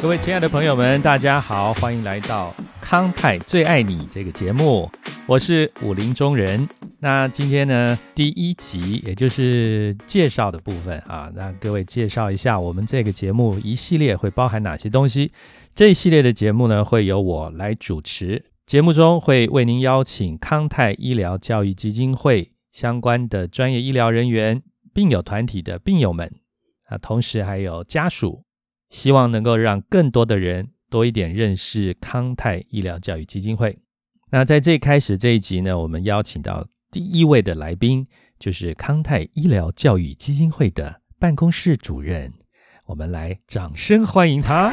各位亲爱的朋友们，大家好，欢迎来到康泰最爱你这个节目，我是武林中人。那今天呢，第一集也就是介绍的部分啊，让各位介绍一下我们这个节目一系列会包含哪些东西。这一系列的节目呢，会由我来主持，节目中会为您邀请康泰医疗教育基金会相关的专业医疗人员、病友团体的病友们啊，同时还有家属。希望能够让更多的人多一点认识康泰医疗教育基金会。那在最开始这一集呢，我们邀请到第一位的来宾，就是康泰医疗教育基金会的办公室主任。我们来掌声欢迎他。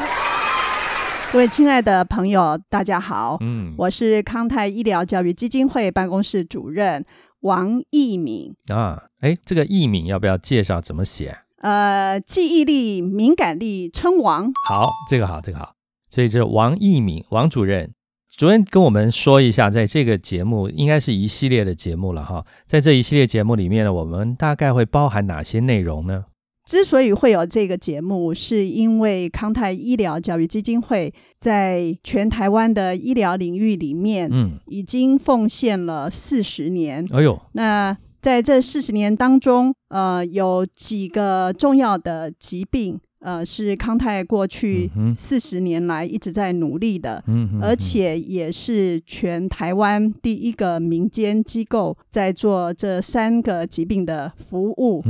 各位亲爱的朋友，大家好，嗯，我是康泰医疗教育基金会办公室主任王义敏啊。哎，这个义敏要不要介绍怎么写？呃，记忆力、敏感力称王。好，这个好，这个好。所以这王义敏，王主任，主任跟我们说一下，在这个节目应该是一系列的节目了哈。在这一系列节目里面呢，我们大概会包含哪些内容呢？之所以会有这个节目，是因为康泰医疗教育基金会在全台湾的医疗领域里面，嗯，已经奉献了四十年。哎呦，那。在这四十年当中，呃，有几个重要的疾病，呃，是康泰过去四十年来一直在努力的，而且也是全台湾第一个民间机构在做这三个疾病的服务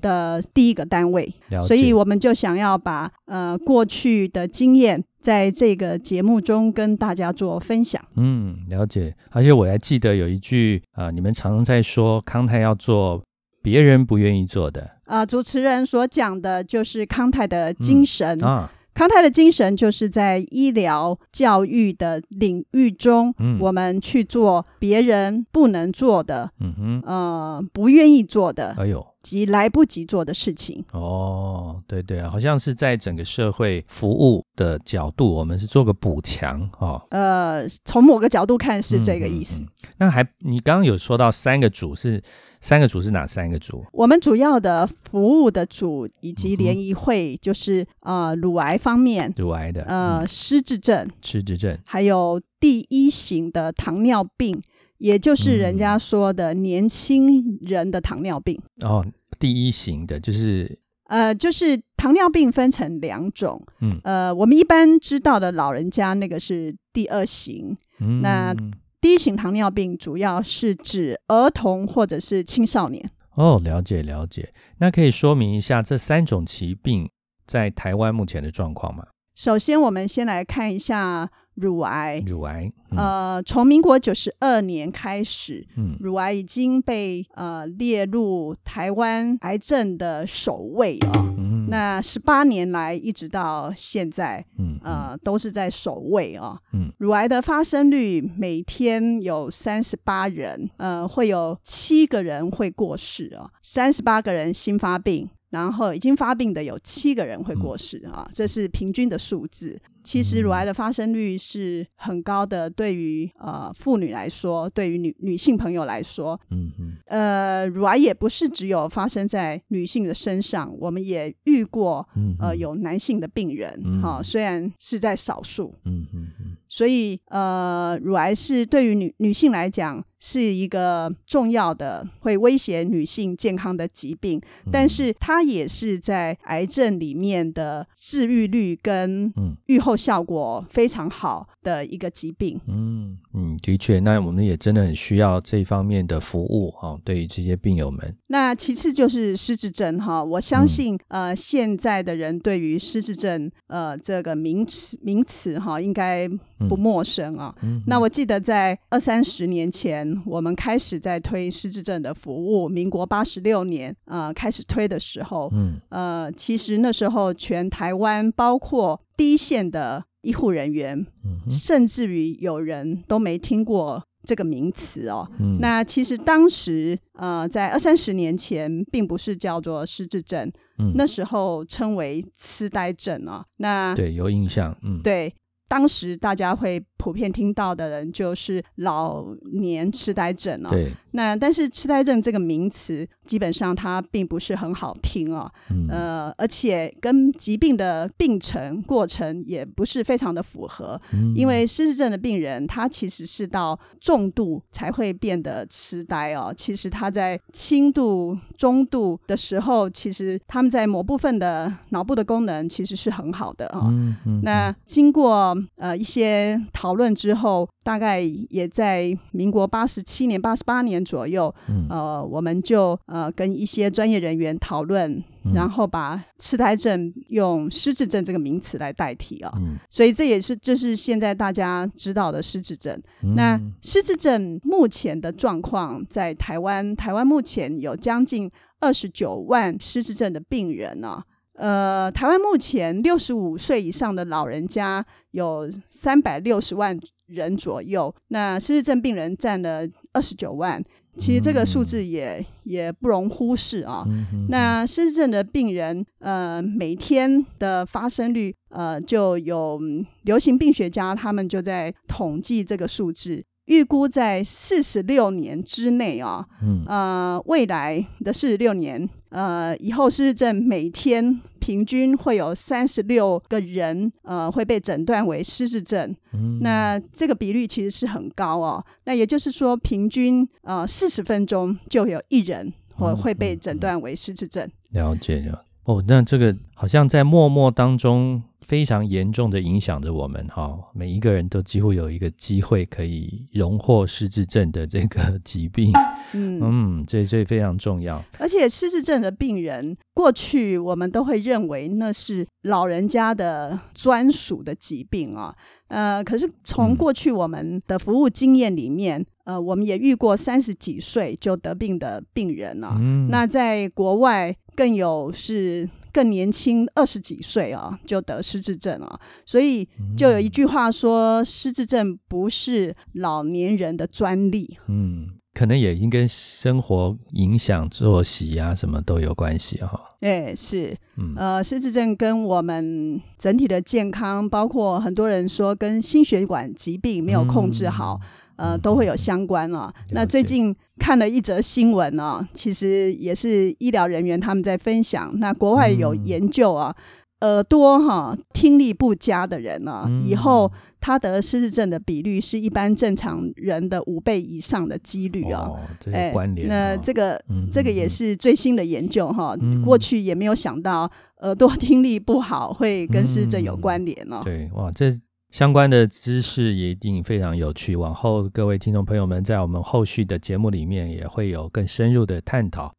的第一个单位，所以我们就想要把呃过去的经验。在这个节目中跟大家做分享。嗯，了解。而且我还记得有一句啊，你们常常在说康泰要做别人不愿意做的啊。主持人所讲的就是康泰的精神啊。康泰的精神就是在医疗教育的领域中，我们去做别人不能做的，嗯哼，呃，不愿意做的。哎呦。及来不及做的事情哦，对对，好像是在整个社会服务的角度，我们是做个补强哦。呃，从某个角度看是这个意思。那还你刚刚有说到三个组是三个组是哪三个组？我们主要的服务的组以及联谊会就是呃乳癌方面，乳癌的呃失智症，失智症，还有第一型的糖尿病。也就是人家说的年轻人的糖尿病哦，第一型的就是呃，就是糖尿病分成两种，嗯，呃，我们一般知道的老人家那个是第二型，那第一型糖尿病主要是指儿童或者是青少年。哦，了解了解，那可以说明一下这三种疾病在台湾目前的状况吗？首先，我们先来看一下。乳癌，乳癌，呃，从民国九十二年开始，嗯，乳癌已经被呃列入台湾癌症的首位啊。那十八年来一直到现在，嗯，呃，都是在首位啊。嗯，乳癌的发生率每天有三十八人，呃，会有七个人会过世啊，三十八个人新发病，然后已经发病的有七个人会过世啊，这是平均的数字。其实乳癌的发生率是很高的，对于呃妇女来说，对于女女性朋友来说，嗯嗯，呃，乳癌也不是只有发生在女性的身上，我们也遇过，呃，有男性的病人，哈，虽然是在少数，嗯嗯嗯，所以呃，乳癌是对于女女性来讲。是一个重要的会威胁女性健康的疾病，但是它也是在癌症里面的治愈率跟预后效果非常好的一个疾病。嗯嗯，的确，那我们也真的很需要这方面的服务哈，对于这些病友们。那其次就是失智症哈，我相信呃现在的人对于失智症呃这个名词名词哈应该不陌生啊。那我记得在二三十年前。我们开始在推失智症的服务，民国八十六年，呃，开始推的时候，嗯，呃，其实那时候全台湾包括第一线的医护人员，嗯甚至于有人都没听过这个名词哦。那其实当时，呃，在二三十年前，并不是叫做失智症，那时候称为痴呆症哦。那对有印象，嗯，对。当时大家会普遍听到的人就是老年痴呆症了。对。那但是痴呆症这个名词，基本上它并不是很好听哦。嗯。呃，而且跟疾病的病程过程也不是非常的符合。嗯。因为失智症的病人，他其实是到重度才会变得痴呆哦。其实他在轻度、中度的时候，其实他们在某部分的脑部的功能其实是很好的啊。嗯嗯。那经过呃一些讨论之后，大概也在民国八十七年、八十八年左右，呃，我们就呃跟一些专业人员讨论，然后把痴呆症用失智症这个名词来代替啊。所以这也是这是现在大家知道的失智症。那失智症目前的状况，在台湾，台湾目前有将近二十九万失智症的病人呢。呃，台湾目前六十五岁以上的老人家有三百六十万人左右，那失智症病人占了二十九万，其实这个数字也也不容忽视啊。那失智症的病人，呃，每天的发生率，呃，就有流行病学家他们就在统计这个数字。预估在四十六年之内啊，呃，未来的四十六年，呃，以后失智症每天平均会有三十六个人，呃，会被诊断为失智症。那这个比率其实是很高哦。那也就是说，平均呃四十分钟就有一人或会被诊断为失智症。了解了哦，那这个好像在默默当中。非常严重的影响着我们哈，每一个人都几乎有一个机会可以荣获失智症的这个疾病，嗯嗯，这这非常重要。而且失智症的病人，过去我们都会认为那是老人家的专属的疾病啊，呃，可是从过去我们的服务经验里面，呃，我们也遇过三十几岁就得病的病人啊，嗯那在国外更有是。更年轻二十几岁啊，就得失智症啊，所以就有一句话说，失智症不是老年人的专利。嗯，可能也应跟生活影响、作息啊什么都有关系哈。哎，是，嗯呃，失智症跟我们整体的健康，包括很多人说跟心血管疾病没有控制好。呃，都会有相关啊。那最近看了一则新闻啊，其实也是医疗人员他们在分享。那国外有研究啊，耳朵哈听力不佳的人呢，以后他得失智症的比率是一般正常人的五倍以上的几率啊。哎，关联。那这个这个也是最新的研究哈，过去也没有想到耳朵听力不好会跟失智症有关联哦。对，哇，这。相关的知识也一定非常有趣，往后各位听众朋友们在我们后续的节目里面也会有更深入的探讨。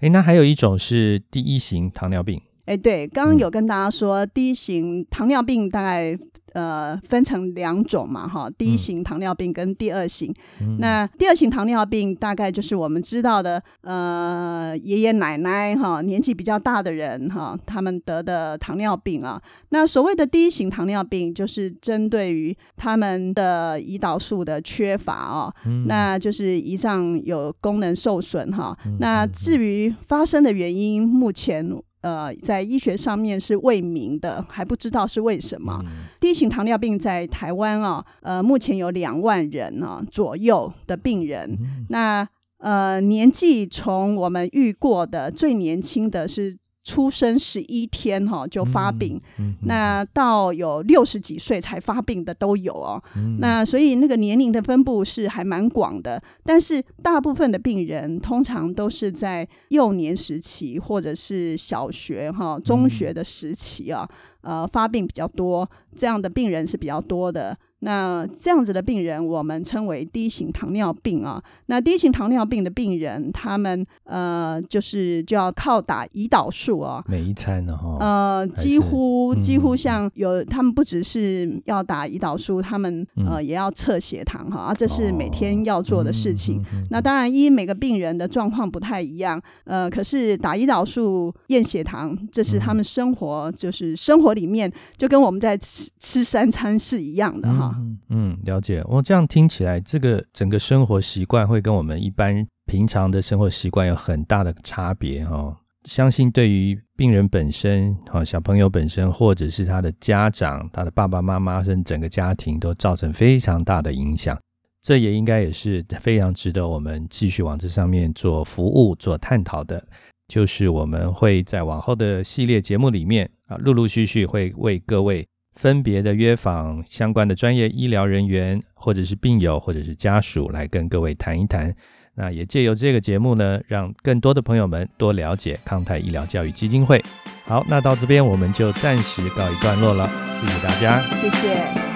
诶，那还有一种是第一型糖尿病。诶，对，刚刚有跟大家说第一型糖尿病大概。呃，分成两种嘛，哈，第一型糖尿病跟第二型。那第二型糖尿病大概就是我们知道的，呃，爷爷奶奶哈，年纪比较大的人哈，他们得的糖尿病啊。那所谓的第一型糖尿病，就是针对于他们的胰岛素的缺乏啊，那就是胰脏有功能受损哈。那至于发生的原因，目前。呃，在医学上面是未明的，还不知道是为什么。第一型糖尿病在台湾啊，呃，目前有两万人啊左右的病人。那呃，年纪从我们遇过的最年轻的是。出生十一天哈就发病，那到有六十几岁才发病的都有哦。那所以那个年龄的分布是还蛮广的，但是大部分的病人通常都是在幼年时期或者是小学哈中学的时期啊，呃发病比较多，这样的病人是比较多的。那这样子的病人，我们称为低型糖尿病啊。那低型糖尿病的病人，他们呃，就是就要靠打胰岛素啊。每一餐呢，哈。呃，几乎几乎像有他们不只是要打胰岛素，他们呃也要测血糖哈，这是每天要做的事情。那当然，因每个病人的状况不太一样，呃，可是打胰岛素、验血糖，这是他们生活就是生活里面就跟我们在吃吃三餐是一样的哈。嗯嗯，了解。我这样听起来，这个整个生活习惯会跟我们一般平常的生活习惯有很大的差别哈。相信对于病人本身、啊小朋友本身，或者是他的家长、他的爸爸妈妈，甚至整个家庭，都造成非常大的影响。这也应该也是非常值得我们继续往这上面做服务、做探讨的。就是我们会在往后的系列节目里面啊，陆陆续续会为各位分别的约访相关的专业医疗人员，或者是病友，或者是家属，来跟各位谈一谈。那也借由这个节目呢，让更多的朋友们多了解康泰医疗教育基金会。好，那到这边我们就暂时告一段落了，谢谢大家，谢谢。